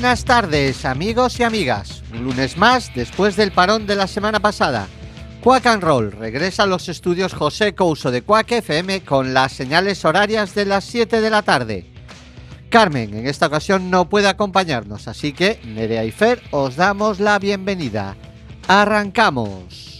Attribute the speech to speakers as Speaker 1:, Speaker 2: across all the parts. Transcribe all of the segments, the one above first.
Speaker 1: Buenas tardes, amigos y amigas. Un lunes más después del parón de la semana pasada. Quack and Roll regresa a los estudios José Couso de Quack FM con las señales horarias de las 7 de la tarde. Carmen en esta ocasión no puede acompañarnos, así que Nerea y Fer os damos la bienvenida. Arrancamos.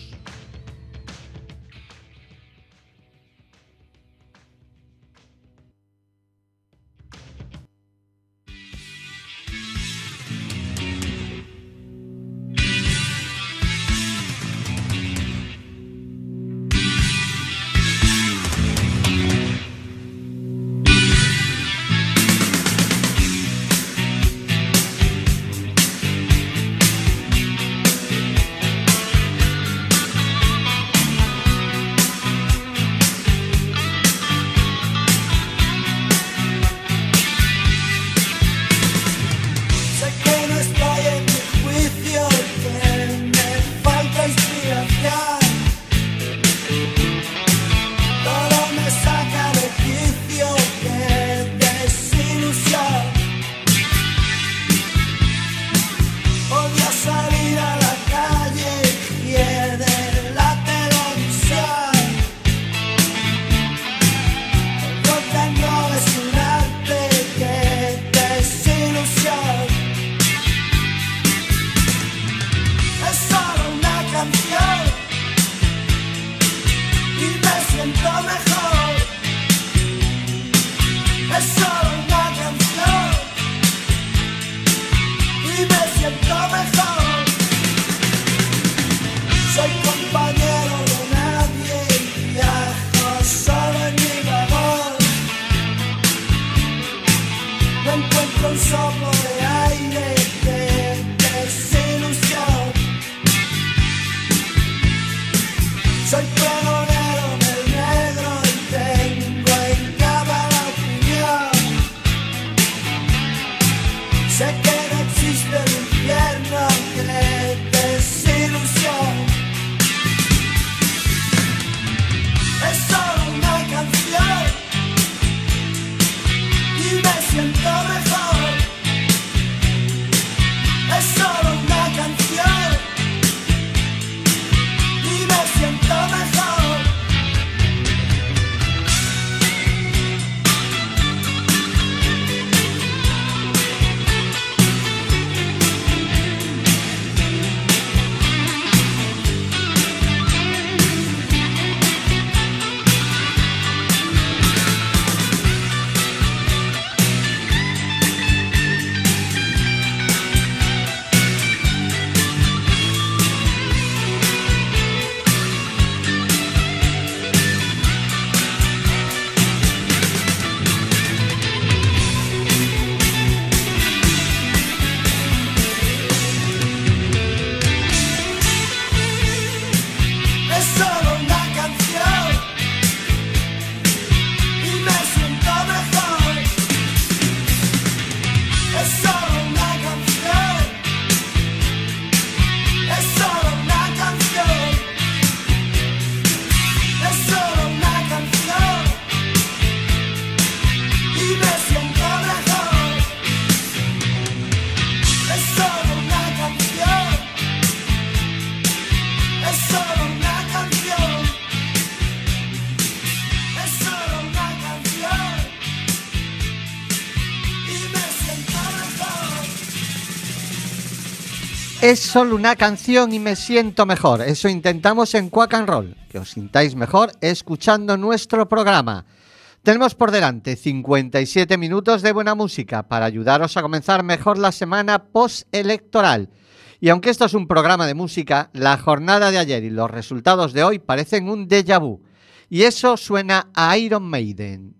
Speaker 1: Es solo una canción y me siento mejor. Eso intentamos en Quack and Roll. Que os sintáis mejor escuchando nuestro programa. Tenemos por delante 57 minutos de buena música para ayudaros a comenzar mejor la semana post-electoral. Y aunque esto es un programa de música, la jornada de ayer y los resultados de hoy parecen un déjà vu. Y eso suena a Iron Maiden.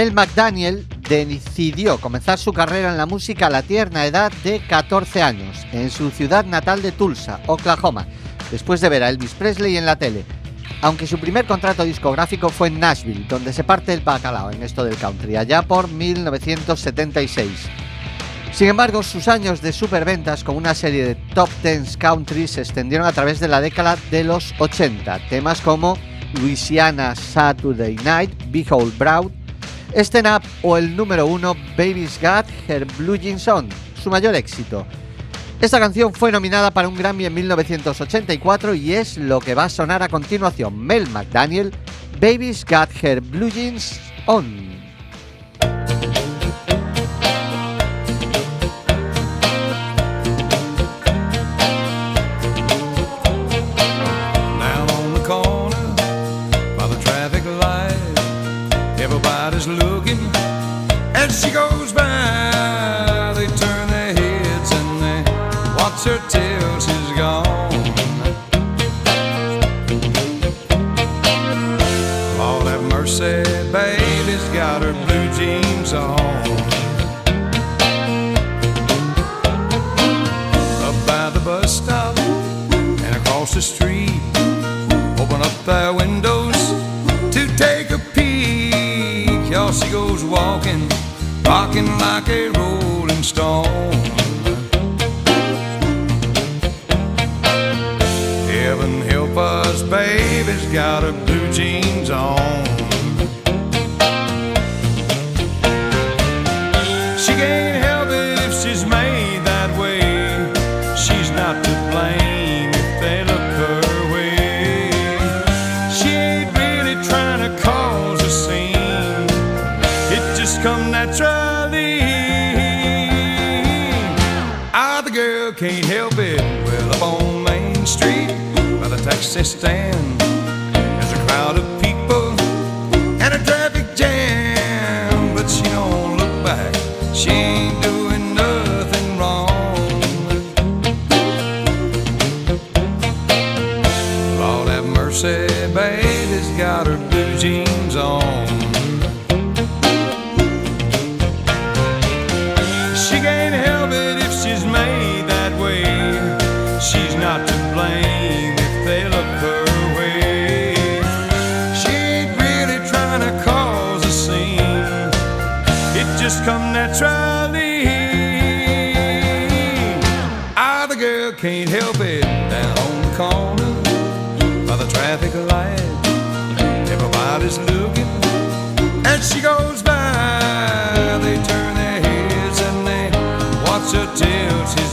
Speaker 1: Mel McDaniel decidió comenzar su carrera en la música a la tierna edad de 14 años, en su ciudad natal de Tulsa, Oklahoma, después de ver a Elvis Presley en la tele. Aunque su primer contrato discográfico fue en Nashville, donde se parte el bacalao en esto del country, allá por 1976. Sin embargo, sus años de superventas con una serie de top 10 country se extendieron a través de la década de los 80. Temas como Louisiana Saturday Night, Behold Brown, Stand Up o el número uno Baby's Got Her Blue Jeans On, su mayor éxito. Esta canción fue nominada para un Grammy en 1984 y es lo que va a sonar a continuación. Mel McDaniel, Baby's Got Her Blue Jeans On.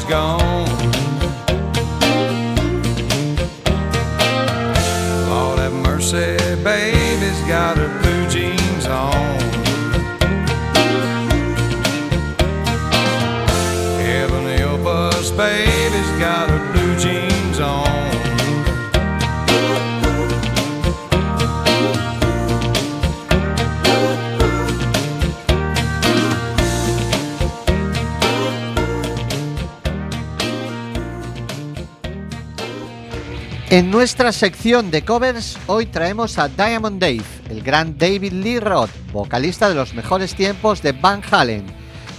Speaker 2: Gone.
Speaker 1: En nuestra sección de covers, hoy traemos a Diamond Dave, el gran David Lee Roth, vocalista de los mejores tiempos de Van Halen.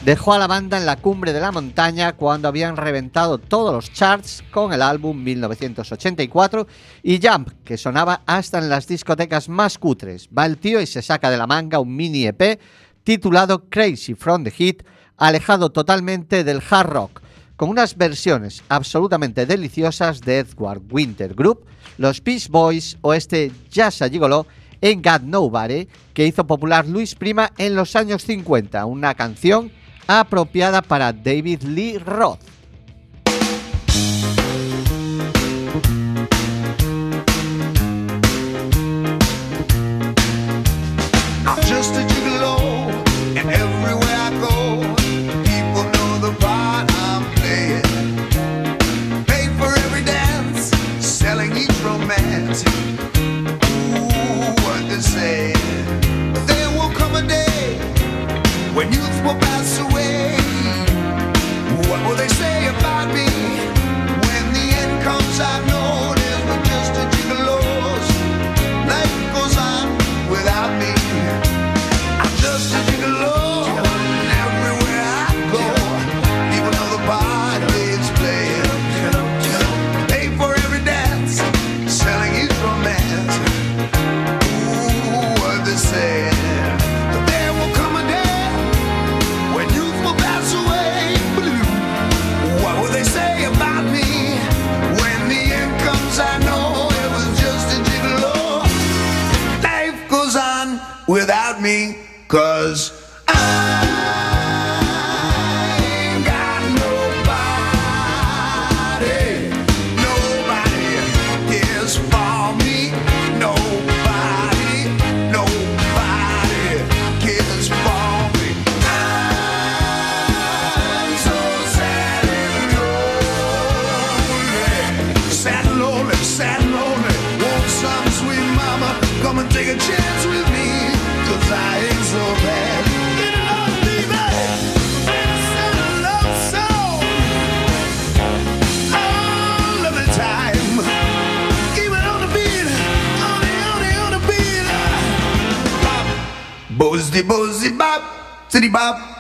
Speaker 1: Dejó a la banda en la cumbre de la montaña cuando habían reventado todos los charts con el álbum 1984 y Jump, que sonaba hasta en las discotecas más cutres. Va el tío y se saca de la manga un mini EP titulado Crazy from the Heat, alejado totalmente del hard rock con unas versiones absolutamente deliciosas de Edward Winter Group, los Peace Boys o este Jazz Gigolo en Got Nobody que hizo popular Luis Prima en los años 50, una canción apropiada para David Lee Roth.
Speaker 3: City Bob.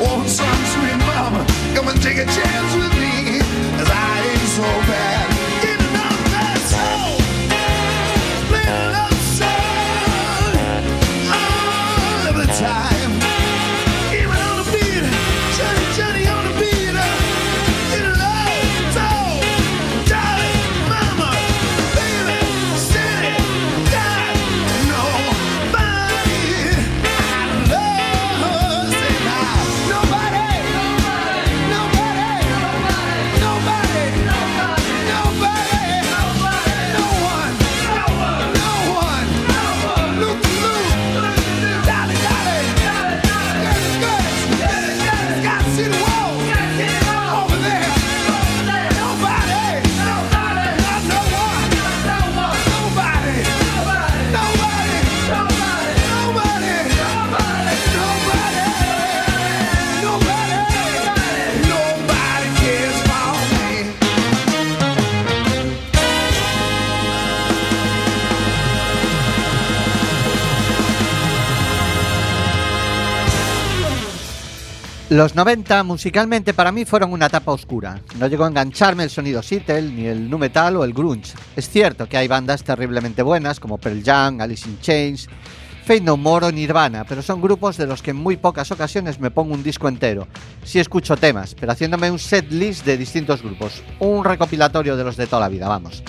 Speaker 3: Want some sweet mama come and take a chance with me? 'Cause I ain't so bad.
Speaker 1: Los 90 musicalmente para mí fueron una etapa oscura. No llegó a engancharme el sonido Seattle, ni el nu metal o el grunge. Es cierto que hay bandas terriblemente buenas como Pearl Jam, Alice in Chains, Fate No More o Nirvana, pero son grupos de los que en muy pocas ocasiones me pongo un disco entero. Sí escucho temas, pero haciéndome un set list de distintos grupos, un recopilatorio de los de toda la vida, vamos.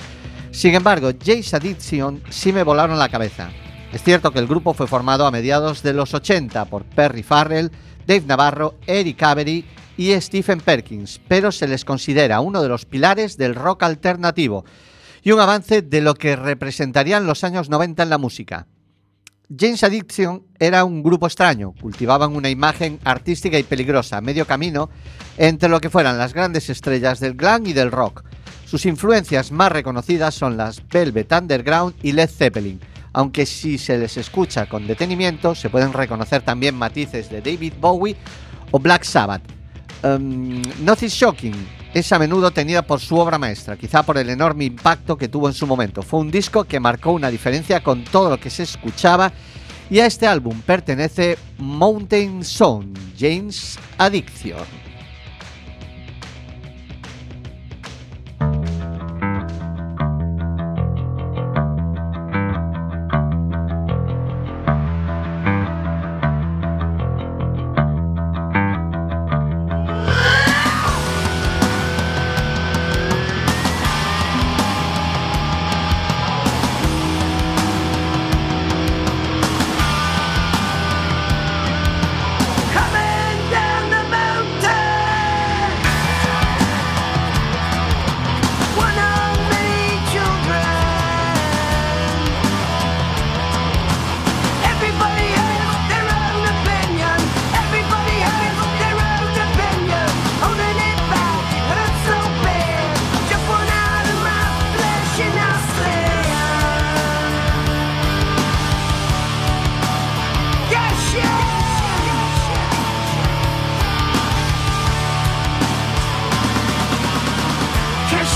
Speaker 1: Sin embargo, Jace Addiction sí me volaron la cabeza. Es cierto que el grupo fue formado a mediados de los 80 por Perry Farrell, Dave Navarro, Eric Avery y Stephen Perkins, pero se les considera uno de los pilares del rock alternativo y un avance de lo que representarían los años 90 en la música. James Addiction era un grupo extraño, cultivaban una imagen artística y peligrosa, medio camino entre lo que fueran las grandes estrellas del glam y del rock. Sus influencias más reconocidas son las Velvet Underground y Led Zeppelin, aunque si se les escucha con detenimiento se pueden reconocer también matices de David Bowie o Black Sabbath. Um, Nothing Shocking es a menudo tenida por su obra maestra, quizá por el enorme impacto que tuvo en su momento. Fue un disco que marcó una diferencia con todo lo que se escuchaba y a este álbum pertenece Mountain Song, James Addiction.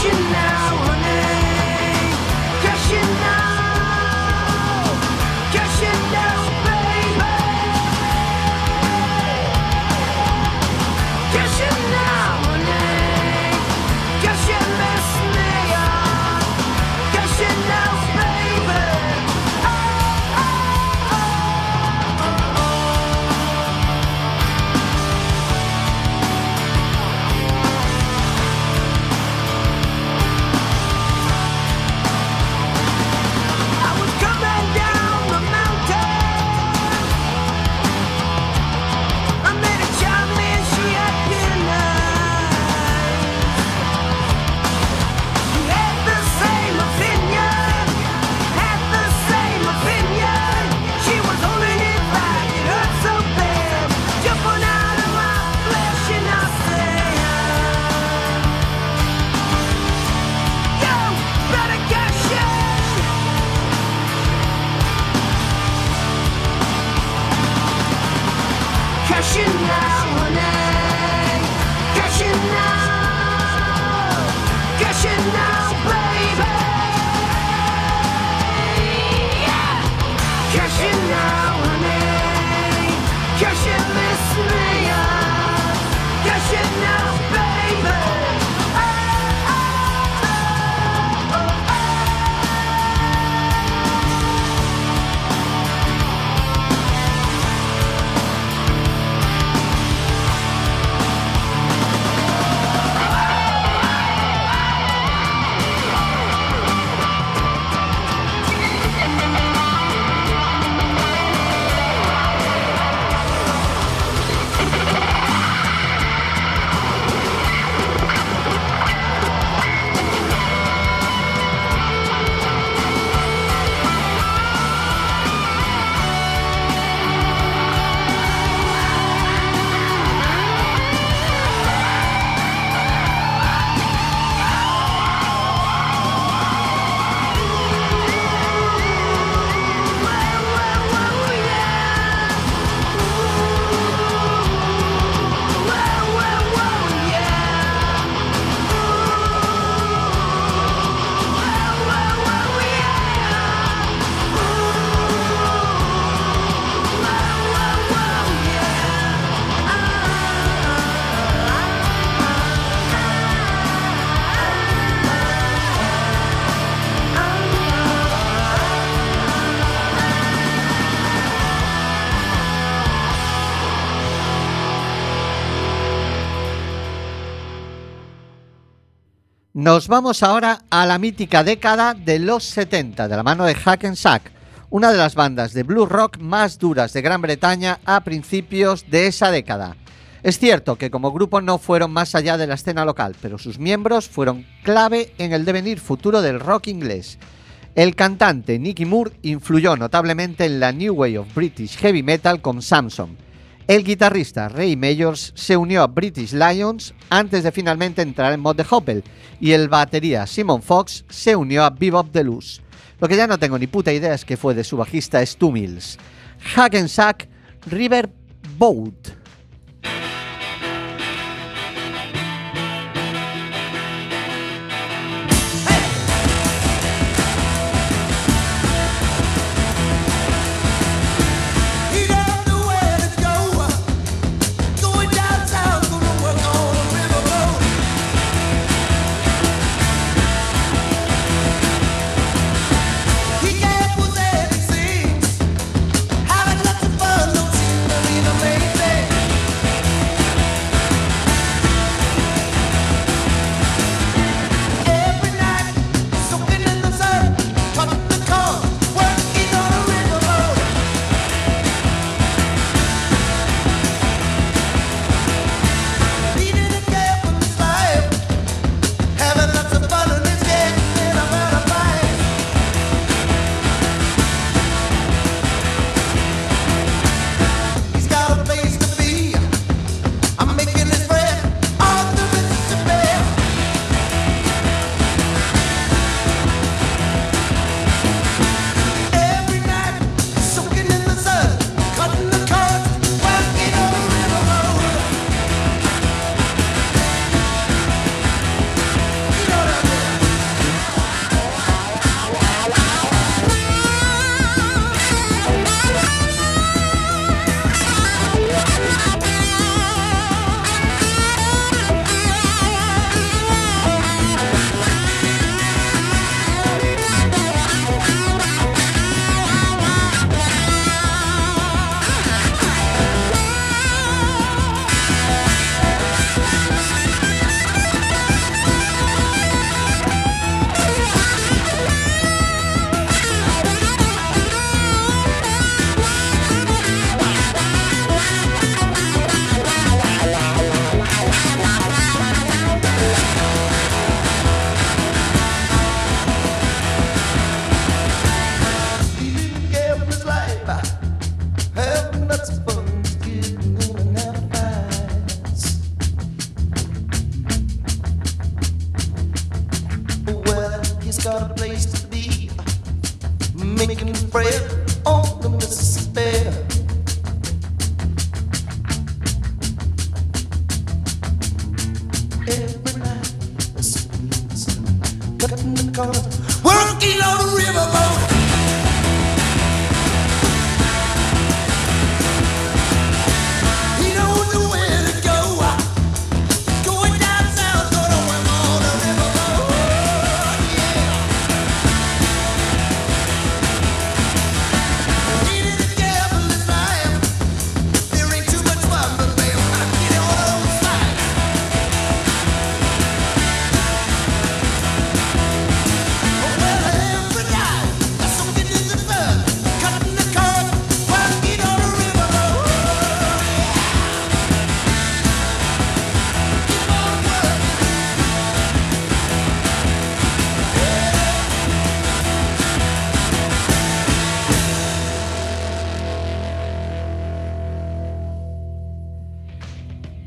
Speaker 4: you now.
Speaker 1: Nos vamos ahora a la mítica década de los 70, de la mano de Hack Sack, una de las bandas de blues rock más duras de Gran Bretaña a principios de esa década. Es cierto que como grupo no fueron más allá de la escena local, pero sus miembros fueron clave en el devenir futuro del rock inglés. El cantante Nicky Moore influyó notablemente en la New Wave of British Heavy Metal con Samson. El guitarrista Ray Mayors se unió a British Lions antes de finalmente entrar en Mod de Hoppel y el batería Simon Fox se unió a Bebop Deluxe. Lo que ya no tengo ni puta idea es que fue de su bajista Stu Mills. Hack and Sack River Boat.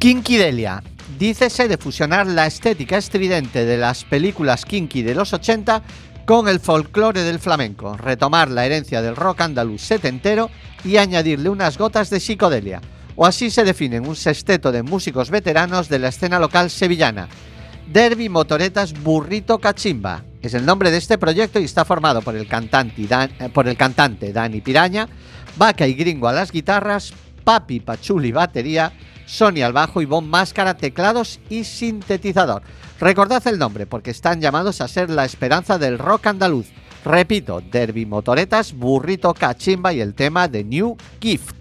Speaker 1: Kinky Delia. Dícese de fusionar la estética estridente de las películas kinky de los 80 con el folclore del flamenco, retomar la herencia del rock andaluz setentero y añadirle unas gotas de psicodelia. O así se definen un sexteto de músicos veteranos de la escena local sevillana. Derby Motoretas Burrito Cachimba es el nombre de este proyecto y está formado por el cantante, Dan- eh, por el cantante Dani Piraña, Vaca y Gringo a las guitarras, Papi Pachuli batería, Sony al bajo y Bon Máscara teclados y sintetizador. Recordad el nombre porque están llamados a ser la esperanza del rock andaluz. Repito, Derby Motoretas, Burrito Cachimba y el tema de New Gift.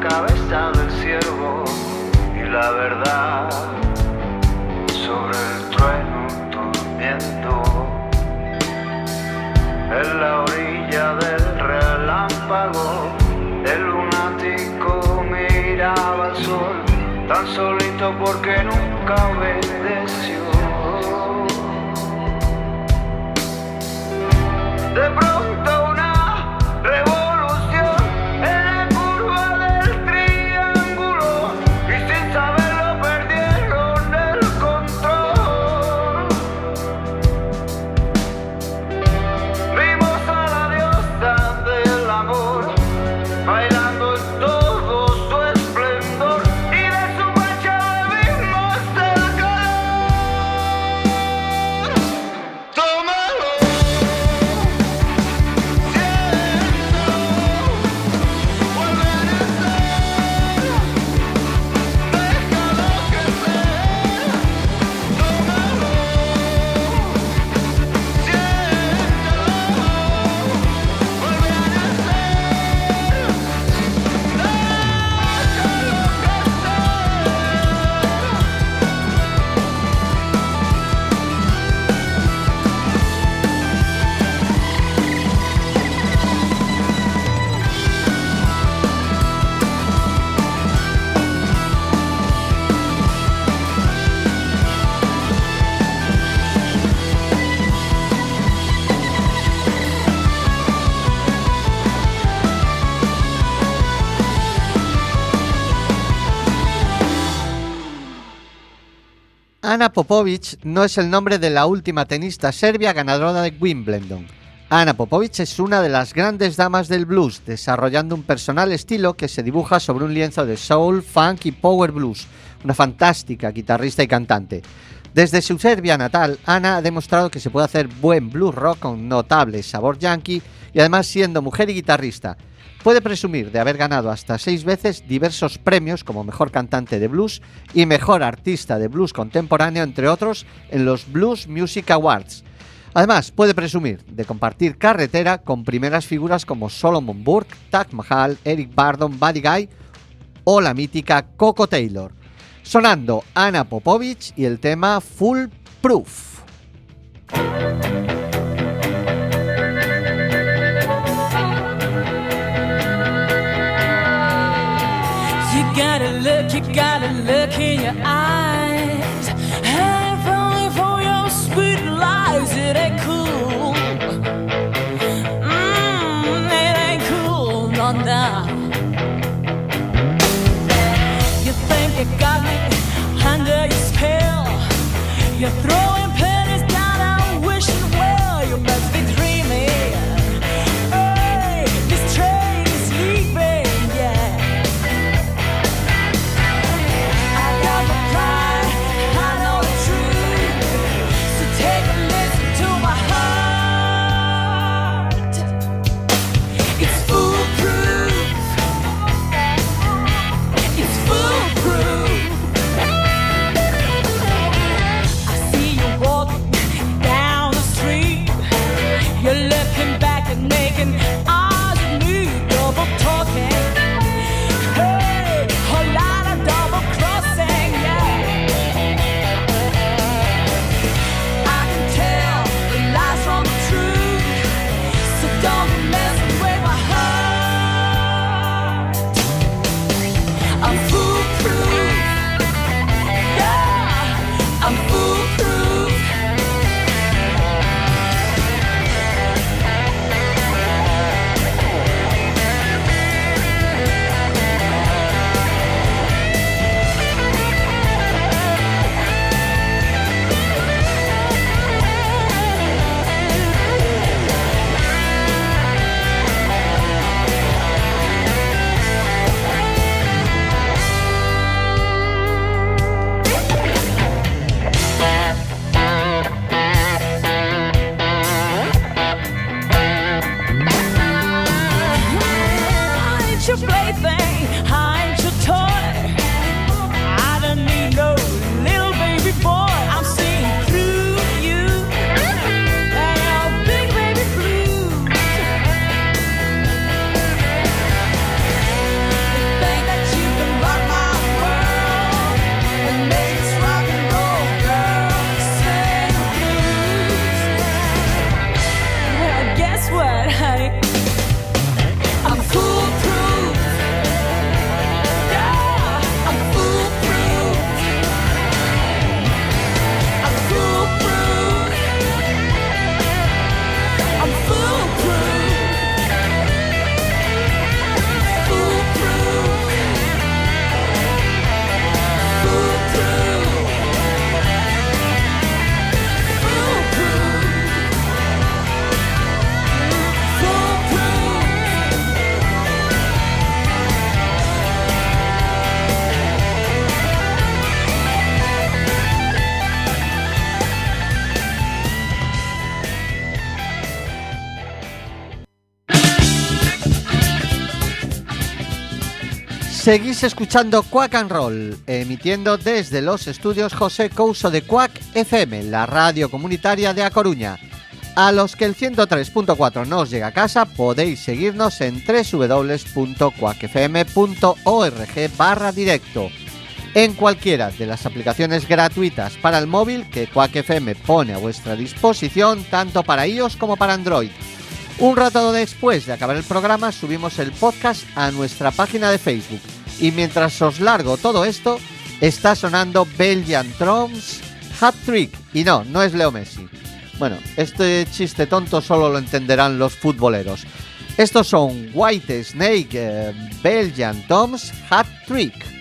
Speaker 2: Cabeza del ciervo y la verdad sobre el trueno durmiendo. En la orilla del relámpago, el lunático miraba al sol, tan solito porque nunca obedeció. De
Speaker 1: Ana Popovic no es el nombre de la última tenista serbia ganadora de Wimbledon. Ana Popovic es una de las grandes damas del blues, desarrollando un personal estilo que se dibuja sobre un lienzo de soul, funk y power blues. Una fantástica guitarrista y cantante. Desde su Serbia natal, Ana ha demostrado que se puede hacer buen blues rock con notable sabor yankee y además siendo mujer y guitarrista. Puede presumir de haber ganado hasta seis veces diversos premios como Mejor Cantante de Blues y Mejor Artista de Blues Contemporáneo, entre otros, en los Blues Music Awards. Además, puede presumir de compartir carretera con primeras figuras como Solomon Burke, Taj Mahal, Eric Bardon, Buddy Guy o la mítica Coco Taylor. Sonando Ana Popovich y el tema Full Proof.
Speaker 4: Gotta look, you gotta look in your eyes. And falling for your sweet lies, it ain't cool. Mmm, it ain't cool, no, no. You think you got me under your spell. You're throwing pennies down, I'm wishing well. You must
Speaker 1: Seguís escuchando Quack and Roll, emitiendo desde los estudios José Couso de Quack FM, la radio comunitaria de A Coruña. A los que el 103.4 no os llega a casa, podéis seguirnos en www.quackfm.org barra directo. En cualquiera de las aplicaciones gratuitas para el móvil que Quack FM pone a vuestra disposición, tanto para iOS como para Android. Un rato después de acabar el programa subimos el podcast a nuestra página de Facebook. Y mientras os largo todo esto, está sonando Belgian Drums Hat Trick. Y no, no es Leo Messi. Bueno, este chiste tonto solo lo entenderán los futboleros. Estos son White Snake eh, Belgian Toms Hat Trick.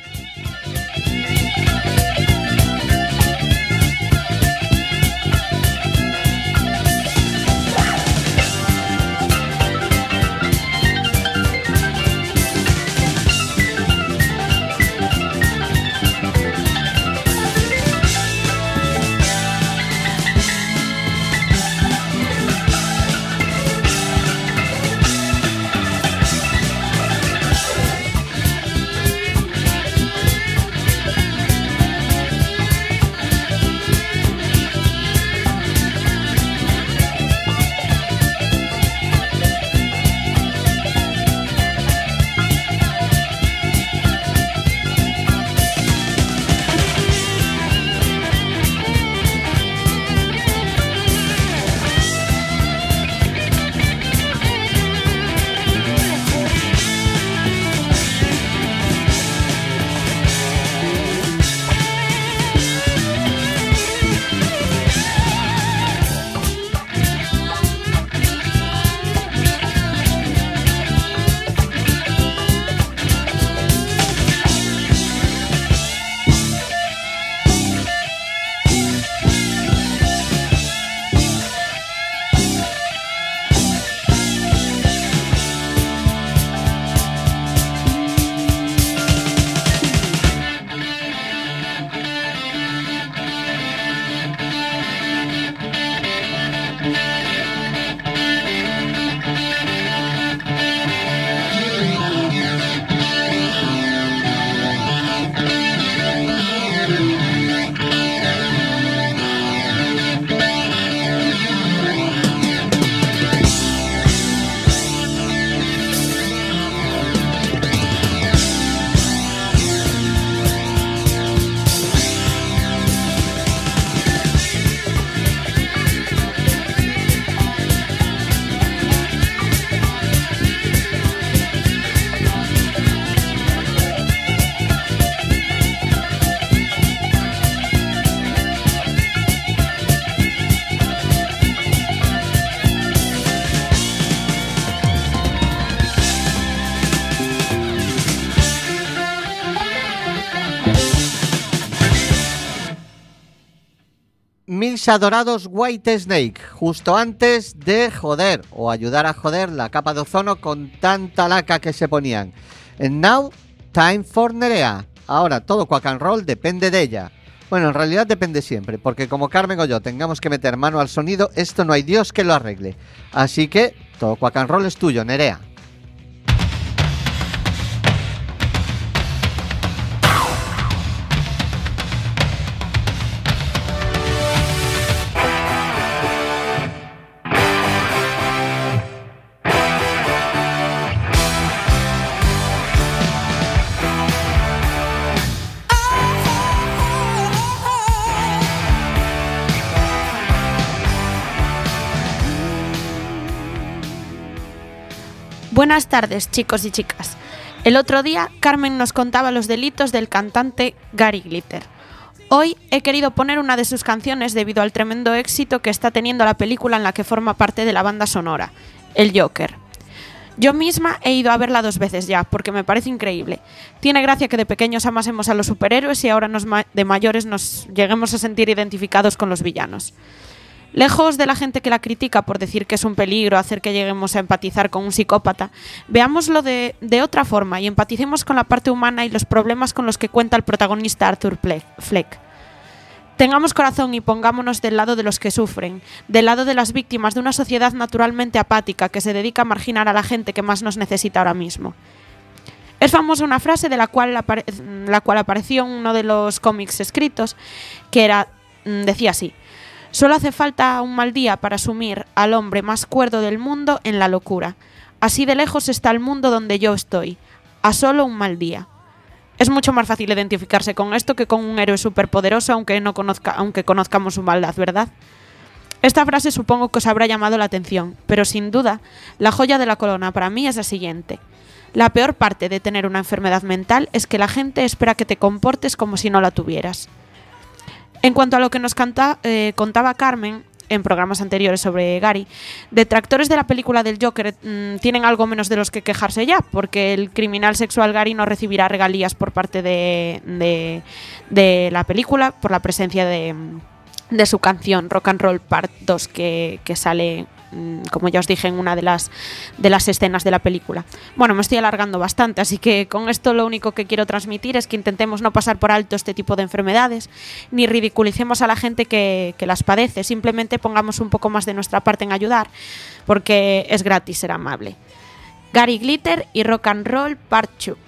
Speaker 1: Adorados White Snake, justo antes de joder o ayudar a joder la capa de ozono con tanta laca que se ponían. And now, time for Nerea. Ahora todo quack and roll depende de ella. Bueno, en realidad depende siempre, porque como Carmen o yo tengamos que meter mano al sonido, esto no hay Dios que lo arregle. Así que todo quack and roll es tuyo, Nerea.
Speaker 5: Buenas tardes, chicos y chicas. El otro día, Carmen nos contaba los delitos del cantante Gary Glitter. Hoy he querido poner una de sus canciones debido al tremendo éxito que está teniendo la película en la que forma parte de la banda sonora, El Joker. Yo misma he ido a verla dos veces ya, porque me parece increíble. Tiene gracia que de pequeños amásemos a los superhéroes y ahora nos de mayores nos lleguemos a sentir identificados con los villanos. Lejos de la gente que la critica por decir que es un peligro hacer que lleguemos a empatizar con un psicópata, veámoslo de, otra forma y empaticemos con la parte humana y los problemas con los que cuenta el protagonista Arthur Fleck. Tengamos corazón y pongámonos del lado de los que sufren, del lado de las víctimas de una sociedad naturalmente apática que se dedica a marginar a la gente que más nos necesita ahora mismo. Es famosa una frase de la cual, la cual apareció en uno de los cómics escritos, que era, mm, decía así, Solo hace falta un mal día para sumir al hombre más cuerdo del mundo en la locura. Así de lejos está el mundo donde yo estoy, a solo un mal día. Es mucho más fácil identificarse con esto que con un héroe superpoderoso aunque, no conozca, aunque conozcamos su maldad, ¿verdad? Esta frase supongo que os habrá llamado la atención, pero sin duda, la joya de la corona para mí es la siguiente. La peor parte de tener una enfermedad mental es que la gente espera que te comportes como si no la tuvieras. En cuanto a lo que nos canta- eh, contaba Carmen en programas anteriores sobre Gary, detractores de la película del Joker mm, tienen algo menos de los que quejarse ya, porque el criminal sexual Gary no recibirá regalías por parte de, de- de la película por la presencia de, de su canción Rock and Roll Part 2 que, sale como ya os dije en una de las de las escenas de la película. Bueno, me estoy alargando bastante, así que con esto lo único que quiero transmitir es que intentemos no pasar por alto este tipo de enfermedades, ni ridiculicemos a la gente que, que las padece, simplemente pongamos un poco más de nuestra parte en ayudar, porque es gratis ser amable. Gary Glitter y Rock and Roll Part 2.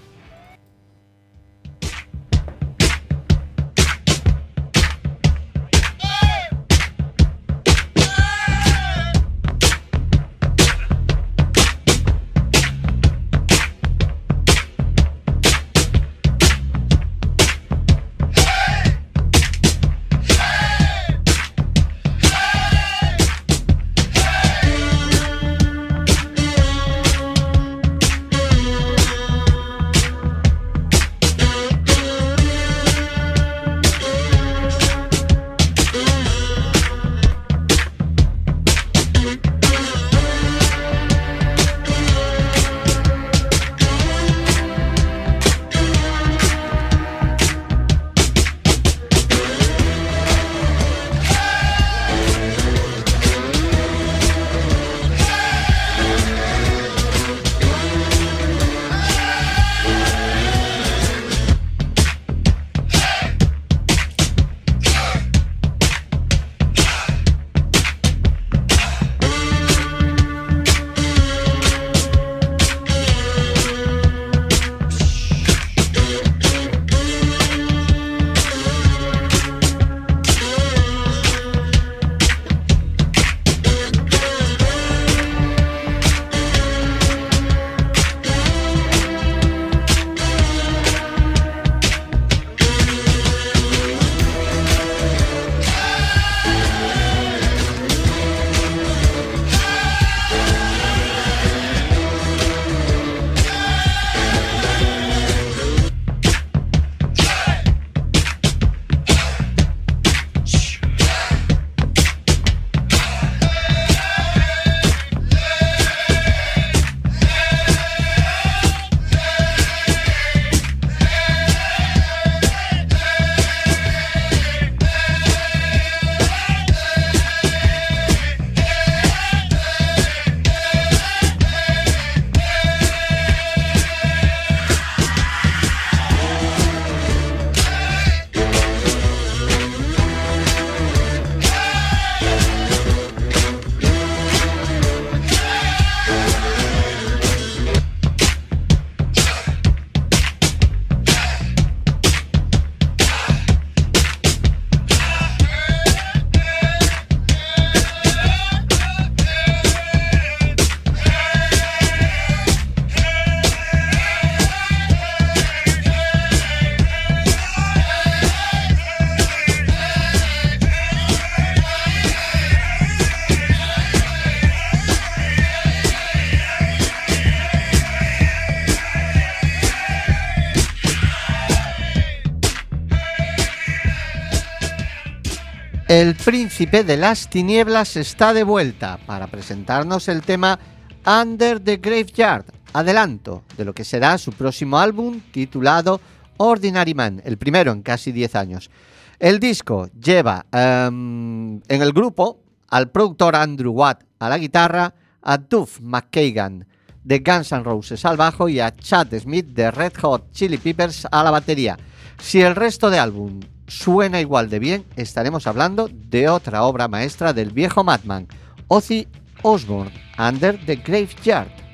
Speaker 1: El príncipe de las tinieblas está de vuelta para presentarnos el tema Under the Graveyard, adelanto de lo que será su próximo álbum titulado Ordinary Man, el primero en casi 10 años. El disco lleva em, en el grupo al productor Andrew Watt a la guitarra, a Duff McKagan de Guns N' Roses al bajo y a Chad Smith de Red Hot Chili Peppers a la batería. Si el resto de álbum suena igual de bien, estaremos hablando de otra obra maestra del viejo Madman, Ozzy Osbourne, Under the Graveyard.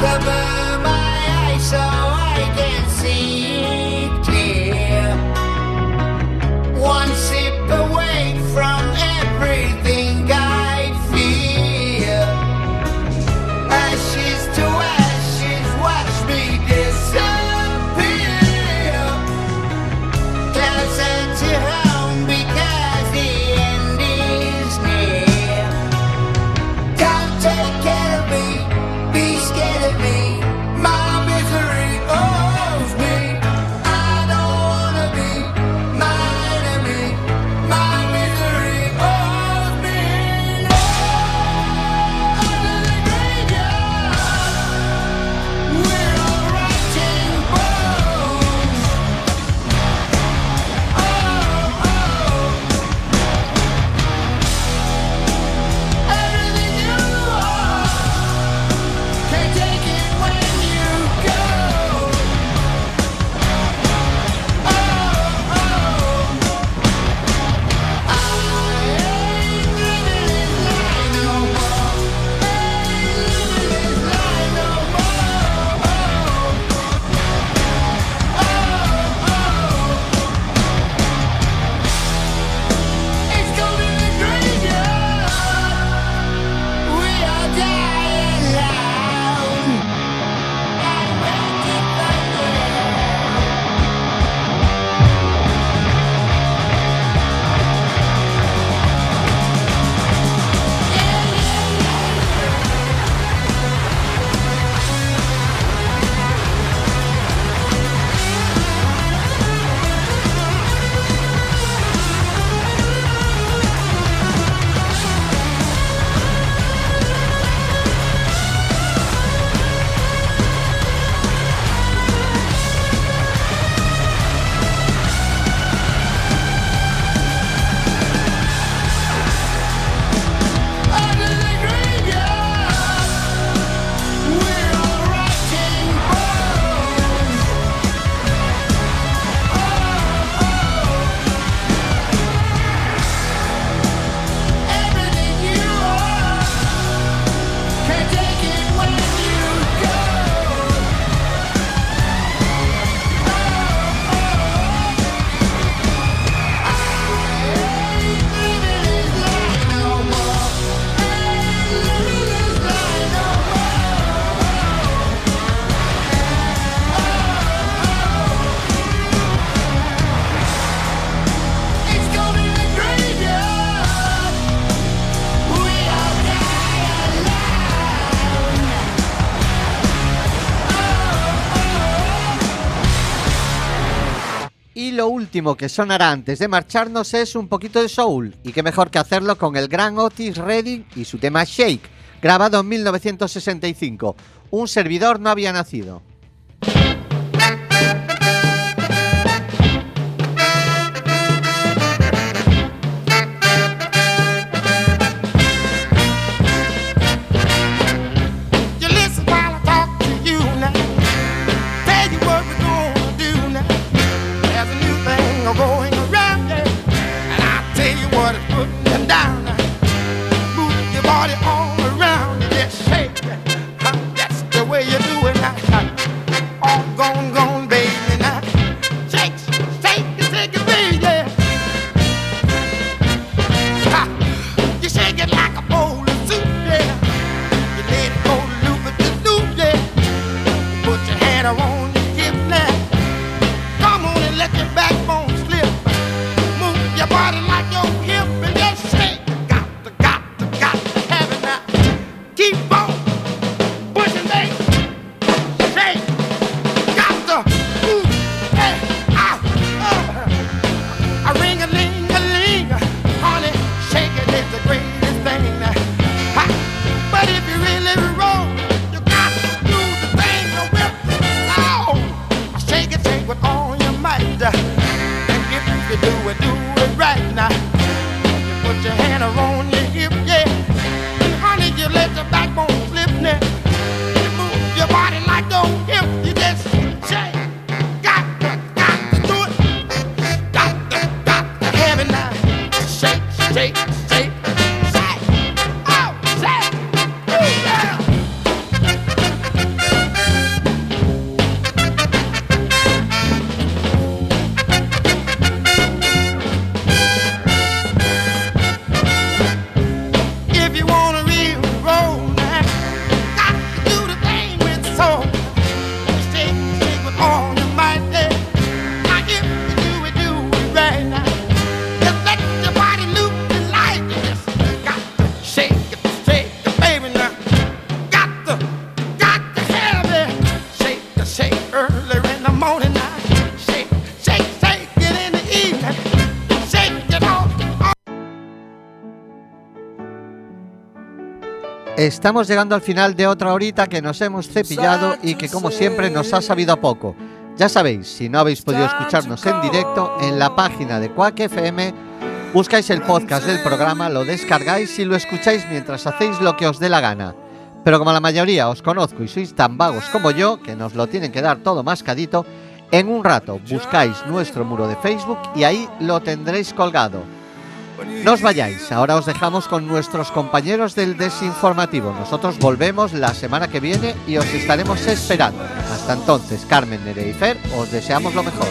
Speaker 6: Acaba
Speaker 7: último que sonará antes de marcharnos es un poquito de soul, y qué mejor que hacerlo con el gran Otis Redding y su tema Shake, grabado en 1965. Un servidor no había nacido. Estamos llegando al final de otra horita que nos hemos cepillado y que como siempre nos ha sabido a poco. Ya sabéis, si no habéis podido escucharnos en directo, en la página de Quack FM buscáis el podcast del programa, lo descargáis y lo escucháis mientras hacéis lo que os dé la gana. Pero como la mayoría os conozco y sois tan vagos como yo, que nos lo tienen que dar todo mascadito, en un rato buscáis nuestro muro de Facebook y ahí lo tendréis colgado. No os vayáis, ahora os dejamos con nuestros compañeros del desinformativo. Nosotros volvemos la semana que viene y os estaremos esperando. Hasta entonces, Carmen Nereifer, Fer, os deseamos lo mejor.